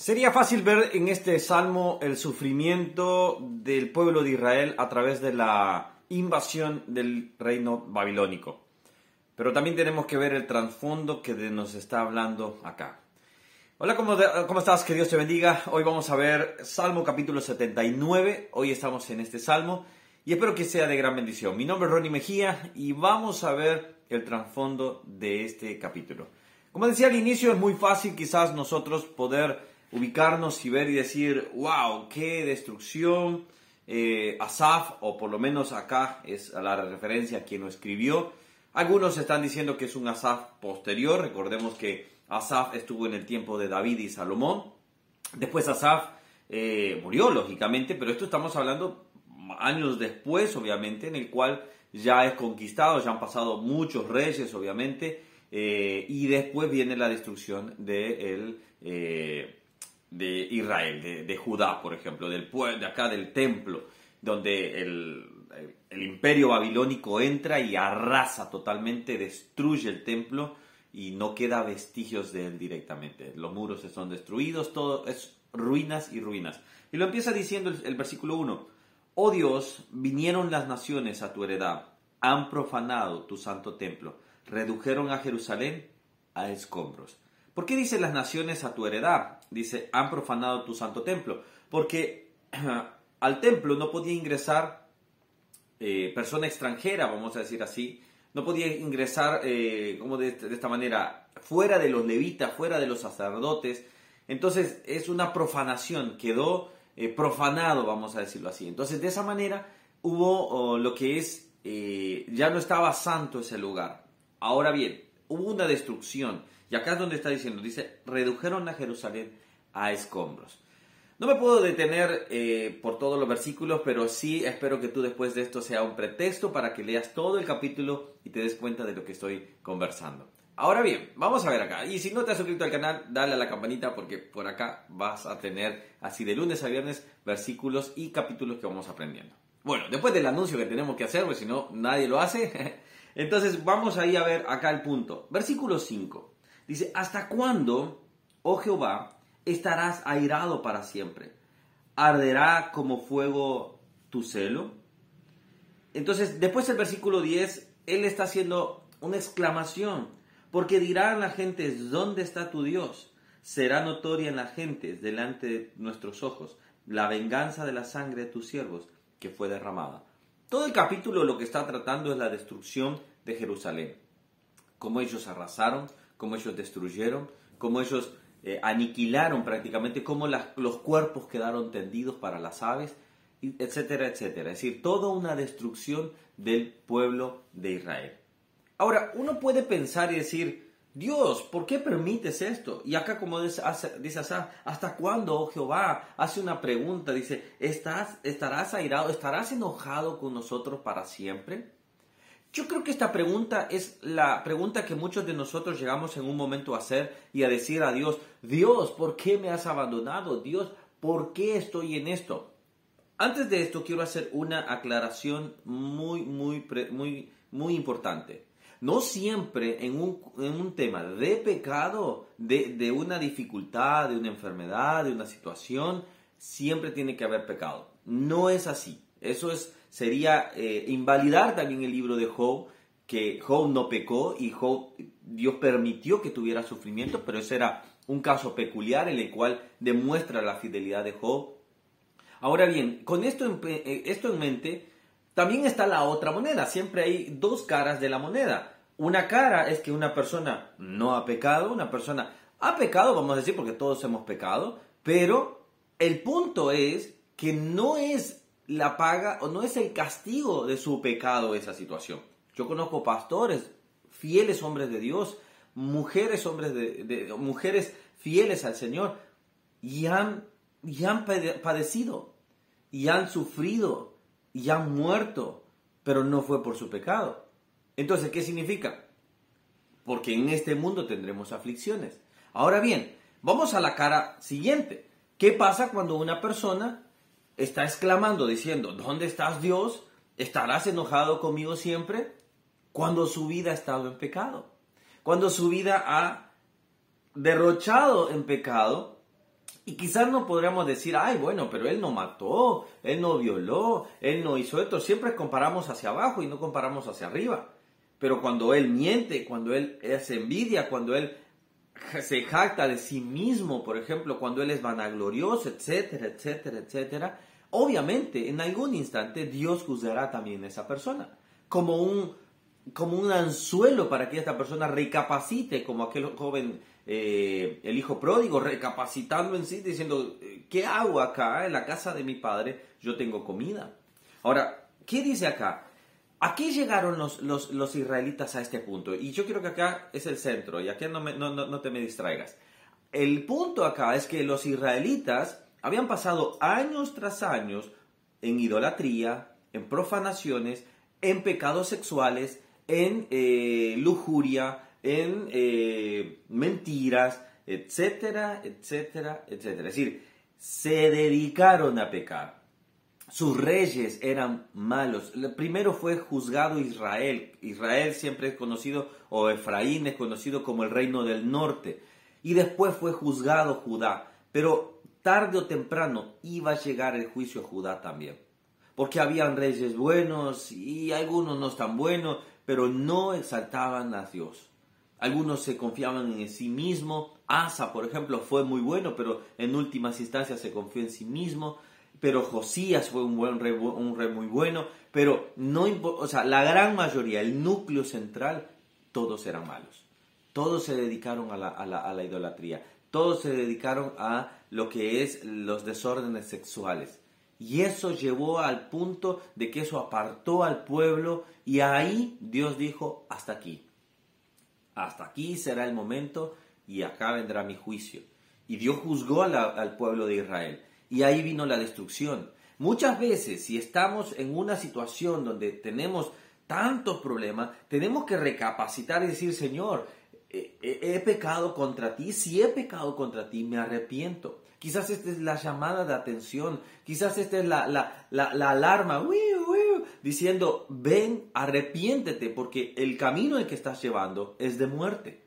Sería fácil ver en este salmo el sufrimiento del pueblo de Israel a través de la invasión del reino babilónico. Pero también tenemos que ver el trasfondo que nos está hablando acá. Hola, ¿cómo, ¿cómo, estás? Que Dios te bendiga. Hoy vamos a ver Salmo capítulo 79. Hoy estamos en este salmo y espero que sea de gran bendición. Mi nombre es Ronnie Mejía y vamos a ver el trasfondo de este capítulo. Como decía al inicio, es muy fácil quizás nosotros poder ubicarnos y ver y decir, wow, qué destrucción. Eh, Asaf, o por lo menos acá es la referencia a quien lo escribió. Algunos están diciendo que es un Asaf posterior. Recordemos que Asaf estuvo en el tiempo de David y Salomón. Después Asaf eh, murió, lógicamente, pero esto estamos hablando años después, obviamente, en el cual ya es conquistado, ya han pasado muchos reyes, obviamente, eh, y después viene la destrucción de el, de Israel, de, Judá, por ejemplo, del de acá del templo, donde el, el, imperio babilónico entra y arrasa totalmente, destruye el templo y no queda vestigios de él directamente. Los muros son destruidos, todo es ruinas y ruinas. Y lo empieza diciendo el, el versículo 1. Oh Dios, vinieron las naciones a tu heredad, han profanado tu santo templo, redujeron a Jerusalén a escombros. ¿Por qué dice las naciones a tu heredad? Dice, han profanado tu santo templo. Porque al templo no podía ingresar eh, persona extranjera, vamos a decir así. No podía ingresar, eh, como de, esta manera, fuera de los levitas, fuera de los sacerdotes. Entonces es una profanación, quedó eh, profanado, vamos a decirlo así. Entonces de esa manera hubo oh, lo que es, ya no estaba santo ese lugar. Ahora bien, hubo una destrucción. Y acá es donde está diciendo, dice, redujeron a Jerusalén a escombros. No me puedo detener eh, por todos los versículos, pero sí espero que tú después de esto sea un pretexto para que leas todo el capítulo y te des cuenta de lo que estoy conversando. Ahora bien, vamos a ver acá. Y si no te has suscrito al canal, dale a la campanita porque por acá vas a tener así de lunes a viernes versículos y capítulos que vamos aprendiendo. Bueno, después del anuncio que tenemos que hacer, porque si no nadie lo hace, entonces vamos ahí a ver acá el punto. Versículo 5. Dice, ¿hasta cuándo, oh Jehová, estarás airado para siempre? ¿Arderá como fuego tu celo? Entonces, después del versículo 10, él está haciendo una exclamación, porque dirán la gente, ¿dónde está tu Dios? Será notoria en la gente, delante de nuestros ojos, la venganza de la sangre de tus siervos que fue derramada. Todo el capítulo lo que está tratando es la destrucción de Jerusalén, cómo ellos arrasaron, cómo ellos destruyeron, cómo ellos eh, aniquilaron prácticamente, cómo los cuerpos quedaron tendidos para las aves, etcétera, etcétera. Es decir, toda una destrucción del pueblo de Israel. Ahora, uno puede pensar y decir, Dios, ¿por qué permites esto? Y acá como dice, dice ¿hasta cuándo, oh Jehová? Hace una pregunta, dice, ¿estás, ¿estarás airado, estarás enojado con nosotros para siempre? Yo creo que esta pregunta es la pregunta que muchos de nosotros llegamos en un momento a hacer y a decir a Dios, Dios, ¿por qué me has abandonado? Dios, ¿por qué estoy en esto? Antes de esto quiero hacer una aclaración muy, muy, muy, muy importante. No siempre en un, en un tema de pecado, de, de una dificultad, de una enfermedad, de una situación, siempre tiene que haber pecado. No es así. Eso es sería eh, invalidar también el libro de Job, que Job no pecó y Job, Dios permitió que tuviera sufrimiento, pero ese era un caso peculiar en el cual demuestra la fidelidad de Job. Ahora bien, con esto eh, esto en mente, también está la otra moneda. Siempre hay dos caras de la moneda. Una cara es que una persona no ha pecado, una persona ha pecado, vamos a decir, porque todos hemos pecado, pero el punto es que no es la paga o no es el castigo de su pecado esa situación. Yo conozco pastores, fieles hombres de Dios, mujeres hombres de, mujeres fieles al Señor y han, y han padecido y han sufrido y han muerto, pero no fue por su pecado. Entonces, ¿qué significa? Porque en este mundo tendremos aflicciones. Ahora bien, vamos a la cara siguiente. ¿Qué pasa cuando una persona está exclamando diciendo, ¿dónde estás Dios? ¿Estarás enojado conmigo siempre? Cuando su vida ha estado en pecado. Cuando su vida ha derrochado en pecado, Y quizás no podríamos decir, ay, bueno, pero él no mató, él no violó, él no hizo esto. Siempre comparamos hacia abajo y no comparamos hacia arriba. Pero cuando él miente, cuando él es envidia, cuando él se jacta de sí mismo, por ejemplo, cuando él es vanaglorioso, etcétera, etcétera, etcétera, obviamente en algún instante Dios juzgará también a esa persona como un, como un anzuelo para que esta persona recapacite, como aquel joven, eh, el hijo pródigo, recapacitando en sí, diciendo, ¿qué hago acá en la casa de mi padre? Yo tengo comida. Ahora, ¿qué dice acá? Aquí llegaron los, los, israelitas a este punto, y yo creo que acá es el centro, y aquí no, no, no te me distraigas. El punto acá es que los israelitas habían pasado años tras años en idolatría, en profanaciones, en pecados sexuales, en eh, lujuria, en eh, mentiras, etcétera, etcétera, etcétera. Es decir, se dedicaron a pecar. Sus reyes eran malos. Primero fue juzgado Israel. Israel siempre es conocido, o Efraín es conocido como el reino del norte. Y después fue juzgado Judá. Pero tarde o temprano iba a llegar el juicio a Judá también porque habían reyes buenos y algunos no tan buenos, pero no exaltaban a Dios. Algunos se confiaban en sí mismo. Asa, por ejemplo, fue muy bueno, pero en últimas instancias se confió en sí mismo. Pero Josías fue un, buen rey, un rey muy bueno. Pero no, o sea, la gran mayoría, el núcleo central, todos eran malos. Todos se dedicaron a la, a la idolatría. Todos se dedicaron a lo que es los desórdenes sexuales. Y eso llevó al punto de que eso apartó al pueblo y ahí Dios dijo, hasta aquí. Hasta aquí será el momento y acá vendrá mi juicio. Y Dios juzgó al pueblo de Israel. Y ahí vino la destrucción. Muchas veces, si estamos en una situación donde tenemos tantos problemas, tenemos que recapacitar y decir, Señor, he pecado contra ti, si he pecado contra ti, me arrepiento. Quizás esta es la llamada de atención, quizás esta es la, la, alarma, diciendo, ven, arrepiéntete, porque el camino en que estás llevando es de muerte.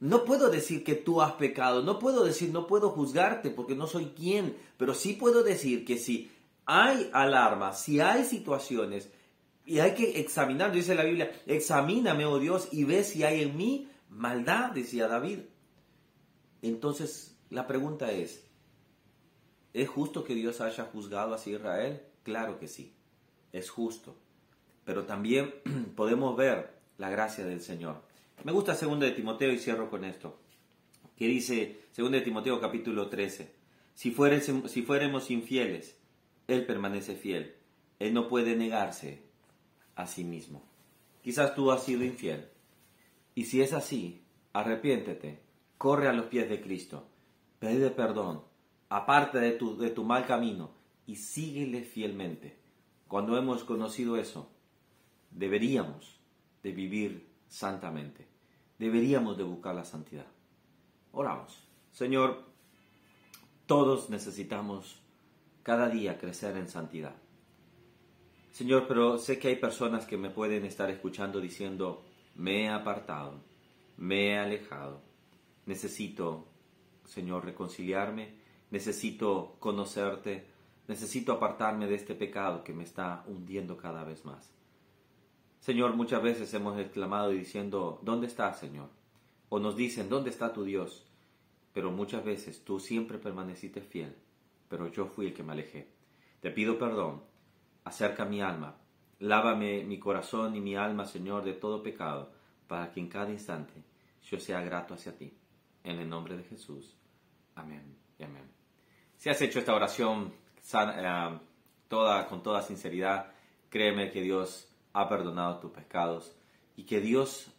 No puedo decir que tú has pecado, no puedo decir, no puedo juzgarte porque no soy quien, pero sí puedo decir que si hay alarma, si hay situaciones, y hay que examinar, dice la Biblia, examíname, oh Dios, y ve si hay en mí maldad, decía David. Entonces la pregunta es, ¿es justo que Dios haya juzgado a Israel? Claro que sí, es justo. Pero también podemos ver la gracia del Señor. Me gusta 2 de Timoteo y cierro con esto, que dice 2 de Timoteo capítulo 13, si, si fuéramos infieles, Él permanece fiel, Él no puede negarse a sí mismo. Quizás tú has sido infiel, y si es así, arrepiéntete, corre a los pies de Cristo pide perdón, aparte de tu, mal camino y síguele fielmente. Cuando hemos conocido eso, deberíamos de vivir santamente. Deberíamos de buscar la santidad. Oramos. Señor, todos necesitamos cada día crecer en santidad. Señor, pero sé que hay personas que me pueden estar escuchando diciendo, me he apartado, me he alejado, necesito Señor, reconciliarme, necesito conocerte, necesito apartarme de este pecado que me está hundiendo cada vez más. Señor, muchas veces hemos exclamado diciendo, ¿dónde estás, Señor? O nos dicen, ¿dónde está tu Dios? Pero muchas veces tú siempre permaneciste fiel, pero yo fui el que me alejé. Te pido perdón, acerca mi alma, lávame mi corazón y mi alma, Señor, de todo pecado, para que en cada instante yo sea grato hacia ti. En el nombre de Jesús. Amén y amén. Si has hecho esta oración eh, toda, con toda sinceridad, créeme que Dios ha perdonado tus pecados y que Dios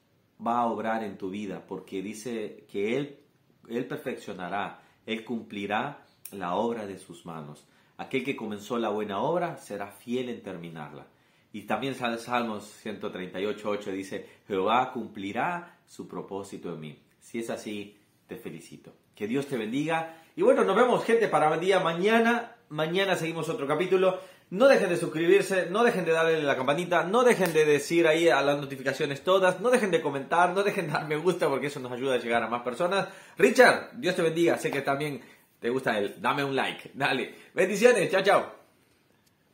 va a obrar en tu vida porque dice que Él, Él perfeccionará, Él cumplirá la obra de sus manos. Aquel que comenzó la buena obra será fiel en terminarla. Y también Salmos 138.8 dice, Jehová cumplirá su propósito en mí. Si es así, te felicito. Que Dios te bendiga. Y bueno, nos vemos gente para el día mañana. Mañana seguimos otro capítulo. No dejen de suscribirse, no dejen de darle la campanita, no dejen de decir ahí a las notificaciones todas, no dejen de comentar, no dejen de dar me gusta porque eso nos ayuda a llegar a más personas. Richard, Dios te bendiga. Sé que también te gusta el dame un like. Dale. Bendiciones. Chao, chao.